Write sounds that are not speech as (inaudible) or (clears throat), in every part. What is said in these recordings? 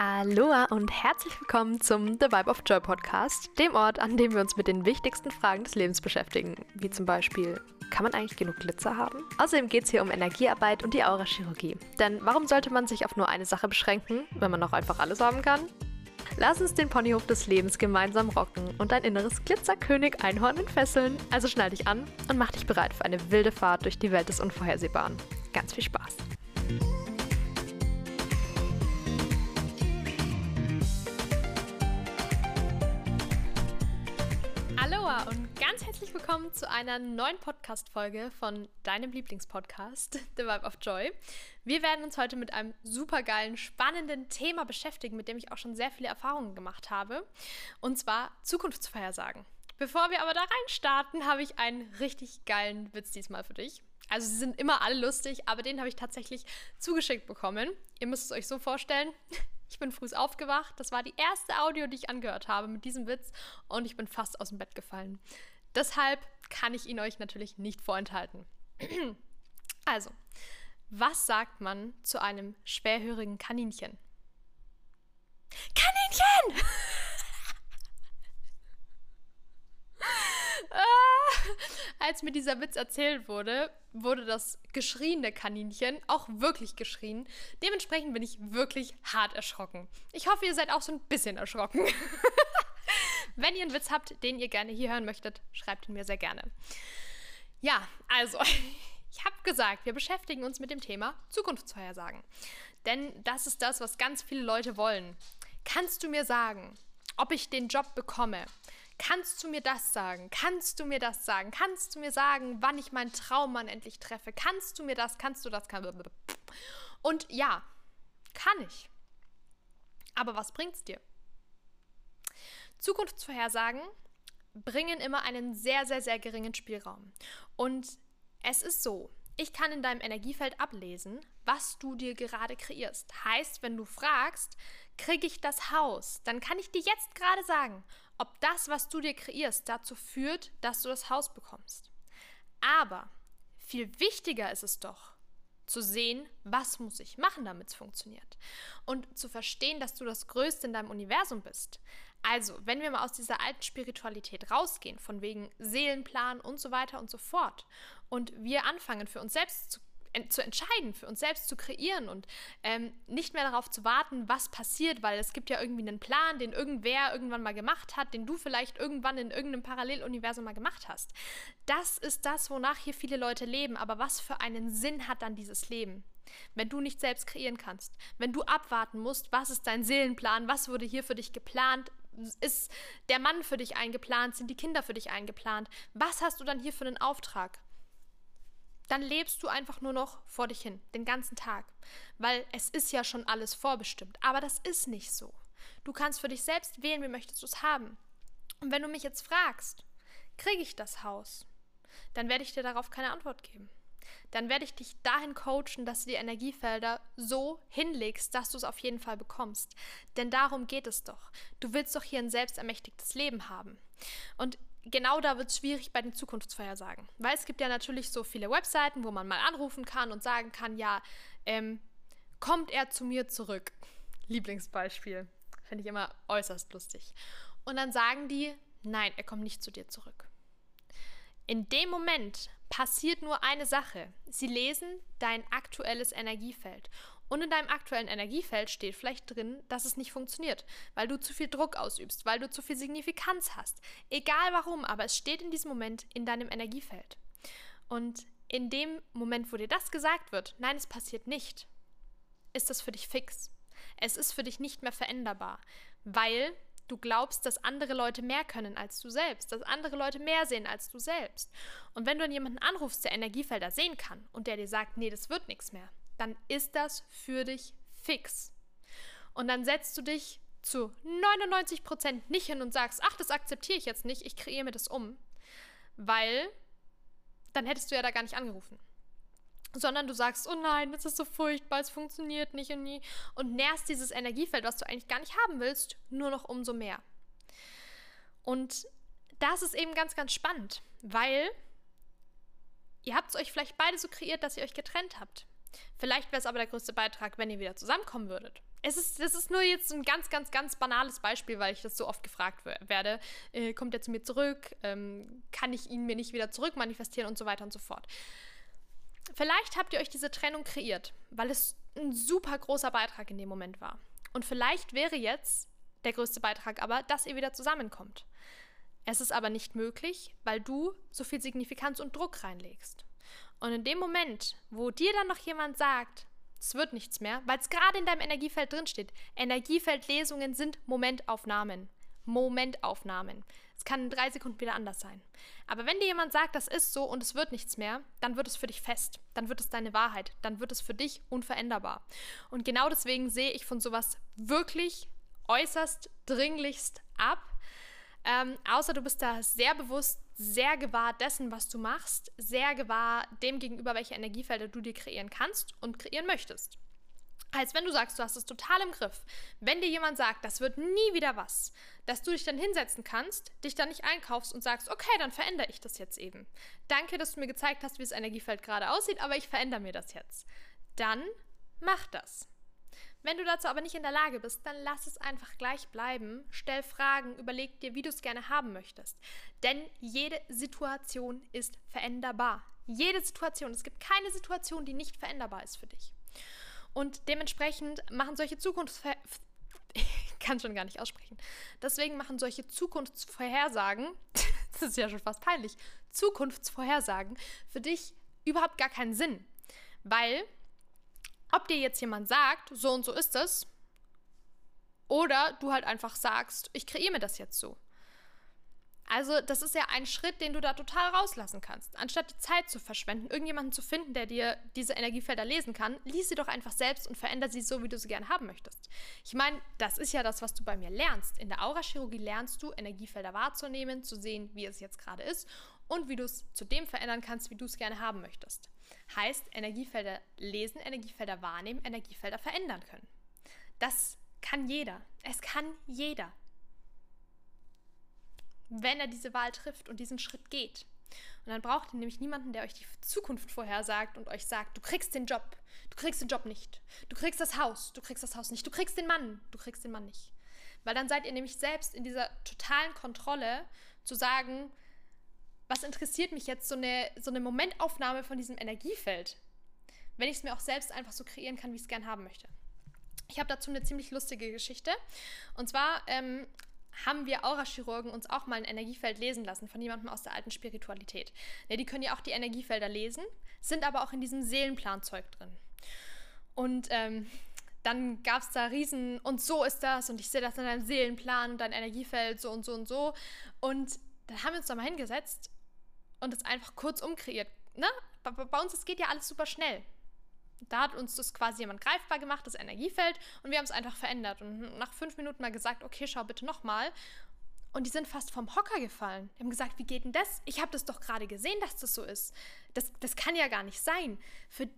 Aloha und herzlich willkommen zum The Vibe of Joy Podcast, dem Ort, an dem wir uns mit den wichtigsten Fragen des Lebens beschäftigen, wie zum Beispiel, kann man eigentlich genug Glitzer haben? Außerdem geht es hier um Energiearbeit und die Aurachirurgie. Denn warum sollte man sich auf nur eine Sache beschränken, wenn man auch einfach alles haben kann? Lass uns den Ponyhof des Lebens gemeinsam rocken und dein inneres Glitzerkönig Einhorn entfesseln. Also schnall dich an und mach dich bereit für eine wilde Fahrt durch die Welt des Unvorhersehbaren. Ganz viel Spaß! Ganz herzlich willkommen zu einer neuen Podcast-Folge von deinem Lieblingspodcast, (laughs) The Vibe of Joy. Wir werden uns heute mit einem supergeilen, spannenden Thema beschäftigen, mit dem ich auch schon sehr viele Erfahrungen gemacht habe, und zwar Zukunftsvorhersagen. Bevor wir aber da rein starten, habe ich einen richtig geilen Witz diesmal für dich. Also sie sind immer alle lustig, aber den habe ich tatsächlich zugeschickt bekommen. Ihr müsst es euch so vorstellen. (laughs) Ich bin früh aufgewacht. Das war die erste Audio, die ich angehört habe mit diesem Witz und ich bin fast aus dem Bett gefallen. Deshalb kann ich ihn euch natürlich nicht vorenthalten. (clears throat) Also, was sagt man zu einem schwerhörigen Kaninchen? Kaninchen! (laughs) Als mir dieser Witz erzählt wurde, wurde das geschrieene Kaninchen auch wirklich geschrien. Dementsprechend bin ich wirklich hart erschrocken. Ich hoffe, ihr seid auch so ein bisschen erschrocken. (laughs) Wenn ihr einen Witz habt, den ihr gerne hier hören möchtet, schreibt ihn mir sehr gerne. Ja, also, (laughs) ich habe gesagt, wir beschäftigen uns mit dem Thema Zukunftsvorhersagen. Denn das ist das, was ganz viele Leute wollen. Kannst du mir sagen, ob ich den Job bekomme? Kannst du mir das sagen? Kannst du mir das sagen? Kannst du mir sagen, wann ich meinen Traummann endlich treffe? Kannst du mir das? Kannst du das? Und ja, kann ich. Aber was bringt's dir? Zukunftsvorhersagen bringen immer einen sehr, sehr, sehr geringen Spielraum. Und es ist so, ich kann in deinem Energiefeld ablesen, was du dir gerade kreierst. Heißt, wenn du fragst, kriege ich das Haus, dann kann ich dir jetzt gerade sagen, ob das, was du dir kreierst, dazu führt, dass du das Haus bekommst. Aber viel wichtiger ist es doch, zu sehen, was muss ich machen, damit es funktioniert. Und zu verstehen, dass du das Größte in deinem Universum bist. Also, wenn wir mal aus dieser alten Spiritualität rausgehen, von wegen Seelenplan und so weiter und so fort, und wir anfangen für uns selbst zu zu entscheiden, für uns selbst zu kreieren und ähm, nicht mehr darauf zu warten, was passiert, weil es gibt ja irgendwie einen Plan, den irgendwer irgendwann mal gemacht hat, den du vielleicht irgendwann in irgendeinem Paralleluniversum mal gemacht hast. Das ist das, wonach hier viele Leute leben. Aber was für einen Sinn hat dann dieses Leben? Wenn du nicht selbst kreieren kannst, wenn du abwarten musst, was ist dein Seelenplan, was wurde hier für dich geplant, ist der Mann für dich eingeplant, sind die Kinder für dich eingeplant, was hast du dann hier für einen Auftrag? dann lebst du einfach nur noch vor dich hin, den ganzen Tag. Weil es ist ja schon alles vorbestimmt. Aber das ist nicht so. Du kannst für dich selbst wählen, wie möchtest du es haben. Und wenn du mich jetzt fragst, kriege ich das Haus, dann werde ich dir darauf keine Antwort geben. Dann werde ich dich dahin coachen, dass du die Energiefelder so hinlegst, dass du es auf jeden Fall bekommst. Denn darum geht es doch. Du willst doch hier ein selbstermächtigtes Leben haben. Und genau da wird es schwierig bei den Zukunftsvorhersagen. Weil es gibt ja natürlich so viele Webseiten, wo man mal anrufen kann und sagen kann, ja, ähm, kommt er zu mir zurück? Lieblingsbeispiel. Finde ich immer äußerst lustig. Und dann sagen die, nein, er kommt nicht zu dir zurück. In dem Moment passiert nur eine Sache. Sie lesen dein aktuelles Energiefeld. Und in deinem aktuellen Energiefeld steht vielleicht drin, dass es nicht funktioniert, weil du zu viel Druck ausübst, weil du zu viel Signifikanz hast. Egal warum, aber es steht in diesem Moment in deinem Energiefeld. Und in dem Moment, wo dir das gesagt wird, nein, es passiert nicht, ist das für dich fix. Es ist für dich nicht mehr veränderbar, weil du glaubst, dass andere Leute mehr können als du selbst, dass andere Leute mehr sehen als du selbst. Und wenn du dann jemanden anrufst, der Energiefelder sehen kann und der dir sagt, nee, das wird nichts mehr, dann ist das für dich fix. Und dann setzt du dich zu 99 Prozent nicht hin und sagst, ach, das akzeptiere ich jetzt nicht, ich kreiere mir das um. Weil dann hättest du ja da gar nicht angerufen. Sondern du sagst, oh nein, das ist so furchtbar, es funktioniert nicht und nie. Und nährst dieses Energiefeld, was du eigentlich gar nicht haben willst, nur noch umso mehr. Und das ist eben ganz, ganz spannend, weil ihr habt es euch vielleicht beide so kreiert, dass ihr euch getrennt habt. Vielleicht wäre es aber der größte Beitrag, wenn ihr wieder zusammenkommen würdet. es ist, das ist nur jetzt ein ganz, ganz, ganz banales Beispiel, weil ich das so oft gefragt werde. Äh, kommt er zu mir zurück? Ähm, kann ich ihn mir nicht wieder zurück manifestieren und so weiter und so fort. Vielleicht habt ihr euch diese Trennung kreiert, weil es ein super großer Beitrag in dem Moment war. Und vielleicht wäre jetzt der größte Beitrag aber, dass ihr wieder zusammenkommt. Es ist aber nicht möglich, weil du so viel Signifikanz und Druck reinlegst. Und in dem Moment, wo dir dann noch jemand sagt, es wird nichts mehr, weil es gerade in deinem Energiefeld drinsteht. Energiefeldlesungen sind Momentaufnahmen. Momentaufnahmen. Es kann in drei Sekunden wieder anders sein. Aber wenn dir jemand sagt, das ist so und es wird nichts mehr, dann wird es für dich fest. Dann wird es deine Wahrheit. Dann wird es für dich unveränderbar. Und genau deswegen sehe ich von sowas wirklich äußerst dringlichst ab. Ähm, außer du bist da sehr bewusst, sehr gewahr dessen, was du machst, sehr gewahr dem gegenüber, welche Energiefelder du dir kreieren kannst und kreieren möchtest. Als wenn du sagst, du hast es total im Griff. Wenn dir jemand sagt, das wird nie wieder was, dass du dich dann hinsetzen kannst, dich dann nicht einkaufst und sagst, okay, dann verändere ich das jetzt eben. Danke, dass du mir gezeigt hast, wie das Energiefeld gerade aussieht, aber ich verändere mir das jetzt. Dann mach das. Wenn du dazu aber nicht in der Lage bist, dann lass es einfach gleich bleiben. Stell Fragen, überleg dir, wie du es gerne haben möchtest. Denn jede Situation ist veränderbar. Jede Situation. Es gibt keine Situation, die nicht veränderbar ist für dich. Und dementsprechend machen solche Zukunftsver ich (laughs) kann schon gar nicht aussprechen. Deswegen machen solche Zukunftsvorhersagen, (laughs) das ist ja schon fast peinlich, Zukunftsvorhersagen für dich überhaupt gar keinen Sinn. Weil ob dir jetzt jemand sagt, so und so ist es, oder du halt einfach sagst, ich kreiere mir das jetzt so. Also, das ist ja ein Schritt, den du da total rauslassen kannst. Anstatt die Zeit zu verschwenden, irgendjemanden zu finden, der dir diese Energiefelder lesen kann, lies sie doch einfach selbst und veränder sie so, wie du sie gerne haben möchtest. Ich meine, das ist ja das, was du bei mir lernst. In der Aurachirurgie lernst du, Energiefelder wahrzunehmen, zu sehen, wie es jetzt gerade ist und wie du es zu dem verändern kannst, wie du es gerne haben möchtest. Heißt, Energiefelder lesen, Energiefelder wahrnehmen, Energiefelder verändern können. Das kann jeder. Es kann jeder. Wenn er diese Wahl trifft und diesen Schritt geht. Und dann braucht ihr nämlich niemanden, der euch die Zukunft vorhersagt und euch sagt, du kriegst den Job, du kriegst den Job nicht, du kriegst das Haus, du kriegst das Haus nicht, du kriegst den Mann, du kriegst den Mann nicht. Weil dann seid ihr nämlich selbst in dieser totalen Kontrolle zu sagen, was interessiert mich jetzt so eine, so eine Momentaufnahme von diesem Energiefeld, wenn ich es mir auch selbst einfach so kreieren kann, wie ich es gern haben möchte. Ich habe dazu eine ziemlich lustige Geschichte. Und zwar ähm, haben wir Aurachirurgen uns auch mal ein Energiefeld lesen lassen von jemandem aus der alten Spiritualität. Ja, die können ja auch die Energiefelder lesen, sind aber auch in diesem Seelenplanzeug drin. Und ähm, dann gab es da Riesen und so ist das und ich sehe das in deinem Seelenplan und dein Energiefeld so und so und so. Und dann haben wir uns da mal hingesetzt und es einfach kurz umkreiert. Ne? Bei, bei uns, es geht ja alles super schnell. Da hat uns das quasi jemand greifbar gemacht, das Energiefeld, und wir haben es einfach verändert. Und nach fünf Minuten mal gesagt, okay, schau bitte nochmal. Und die sind fast vom Hocker gefallen. Die haben gesagt, wie geht denn das? Ich habe das doch gerade gesehen, dass das so ist. Das, das kann ja gar nicht sein. Für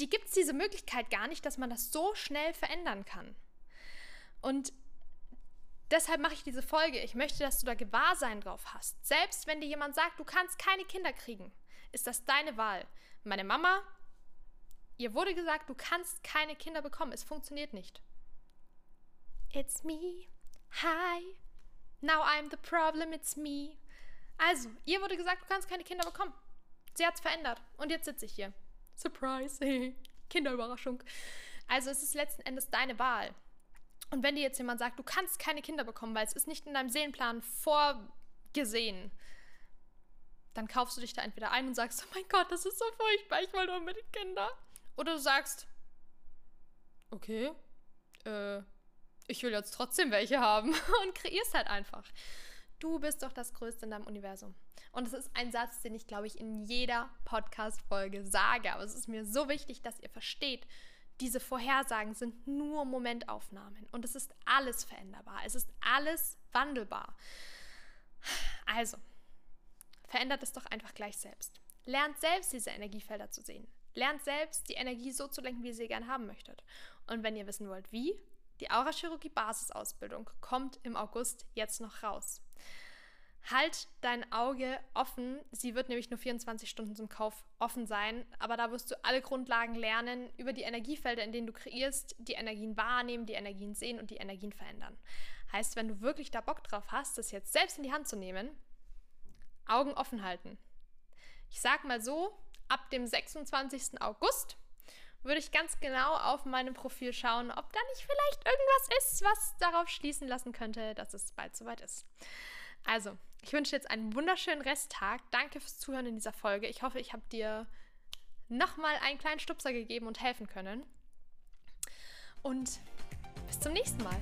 die gibt es diese Möglichkeit gar nicht, dass man das so schnell verändern kann. Und Deshalb mache ich diese Folge. Ich möchte, dass du da Gewahrsein drauf hast. Selbst wenn dir jemand sagt, du kannst keine Kinder kriegen, ist das deine Wahl. Meine Mama, ihr wurde gesagt, du kannst keine Kinder bekommen. Es funktioniert nicht. It's me. Hi. Now I'm the problem. It's me. Also, ihr wurde gesagt, du kannst keine Kinder bekommen. Sie hat es verändert. Und jetzt sitze ich hier. Surprise. (laughs) Kinderüberraschung. Also, es ist letzten Endes deine Wahl. Und wenn dir jetzt jemand sagt, du kannst keine Kinder bekommen, weil es ist nicht in deinem Seelenplan vorgesehen, dann kaufst du dich da entweder ein und sagst, oh mein Gott, das ist so furchtbar, ich wollte unbedingt Kinder. Oder du sagst, okay, äh, ich will jetzt trotzdem welche haben (laughs) und kreierst halt einfach. Du bist doch das Größte in deinem Universum. Und es ist ein Satz, den ich, glaube ich, in jeder Podcast-Folge sage. Aber es ist mir so wichtig, dass ihr versteht, diese Vorhersagen sind nur Momentaufnahmen und es ist alles veränderbar. Es ist alles wandelbar. Also, verändert es doch einfach gleich selbst. Lernt selbst diese Energiefelder zu sehen. Lernt selbst die Energie so zu lenken, wie ihr sie gern haben möchtet. Und wenn ihr wissen wollt, wie, die Aurachirurgie Basisausbildung kommt im August jetzt noch raus. Halt dein Auge offen. Sie wird nämlich nur 24 Stunden zum Kauf offen sein. Aber da wirst du alle Grundlagen lernen über die Energiefelder, in denen du kreierst, die Energien wahrnehmen, die Energien sehen und die Energien verändern. Heißt, wenn du wirklich da Bock drauf hast, das jetzt selbst in die Hand zu nehmen, Augen offen halten. Ich sag mal so, ab dem 26. August würde ich ganz genau auf meinem Profil schauen, ob da nicht vielleicht irgendwas ist, was darauf schließen lassen könnte, dass es bald soweit ist. Also, ich wünsche jetzt einen wunderschönen Resttag. Danke fürs Zuhören in dieser Folge. Ich hoffe, ich habe dir nochmal einen kleinen Stupser gegeben und helfen können. Und bis zum nächsten Mal.